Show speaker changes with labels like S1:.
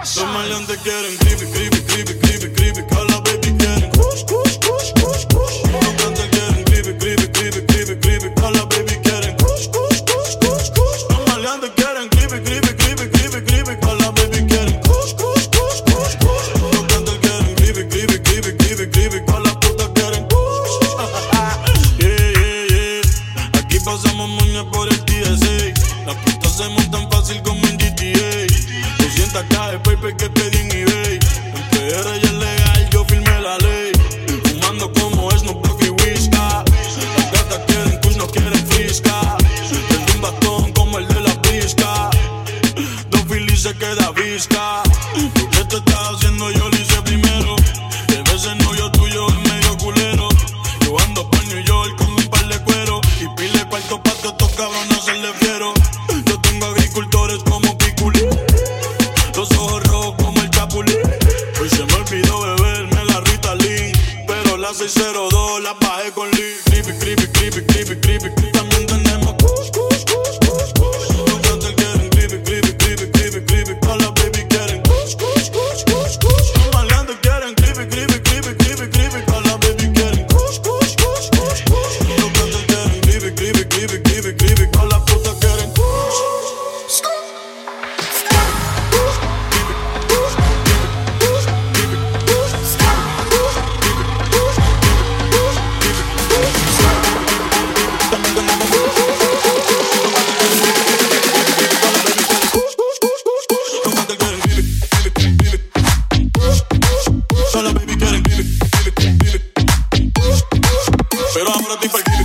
S1: Los
S2: maleantes quieren creepy, creepy, creepy, creepy, creepy. Que la baby quieren kush, kush, kush, kush, kush. Los cantantes quieren creepy, creepy, creepy, creepy, creepy. Que la baby Pasamos moña por el TSA. Las putas se montan fácil como en GTA. 200 k de paper que pedí en eBay. En PR ya es legal, yo firmé la ley. Fumando como Snoop Dogg y Whisca. Las gatas quieren kush, no quieren frisca. Tengo un bastón como el de la brisca. Dos Philly se queda visca. pido beberme la Rita Lee, pero la 602 la bajé con Lee. Creepy, creepy, creepy, creepy, creepy, creepy. Pero ahora estoy perdido.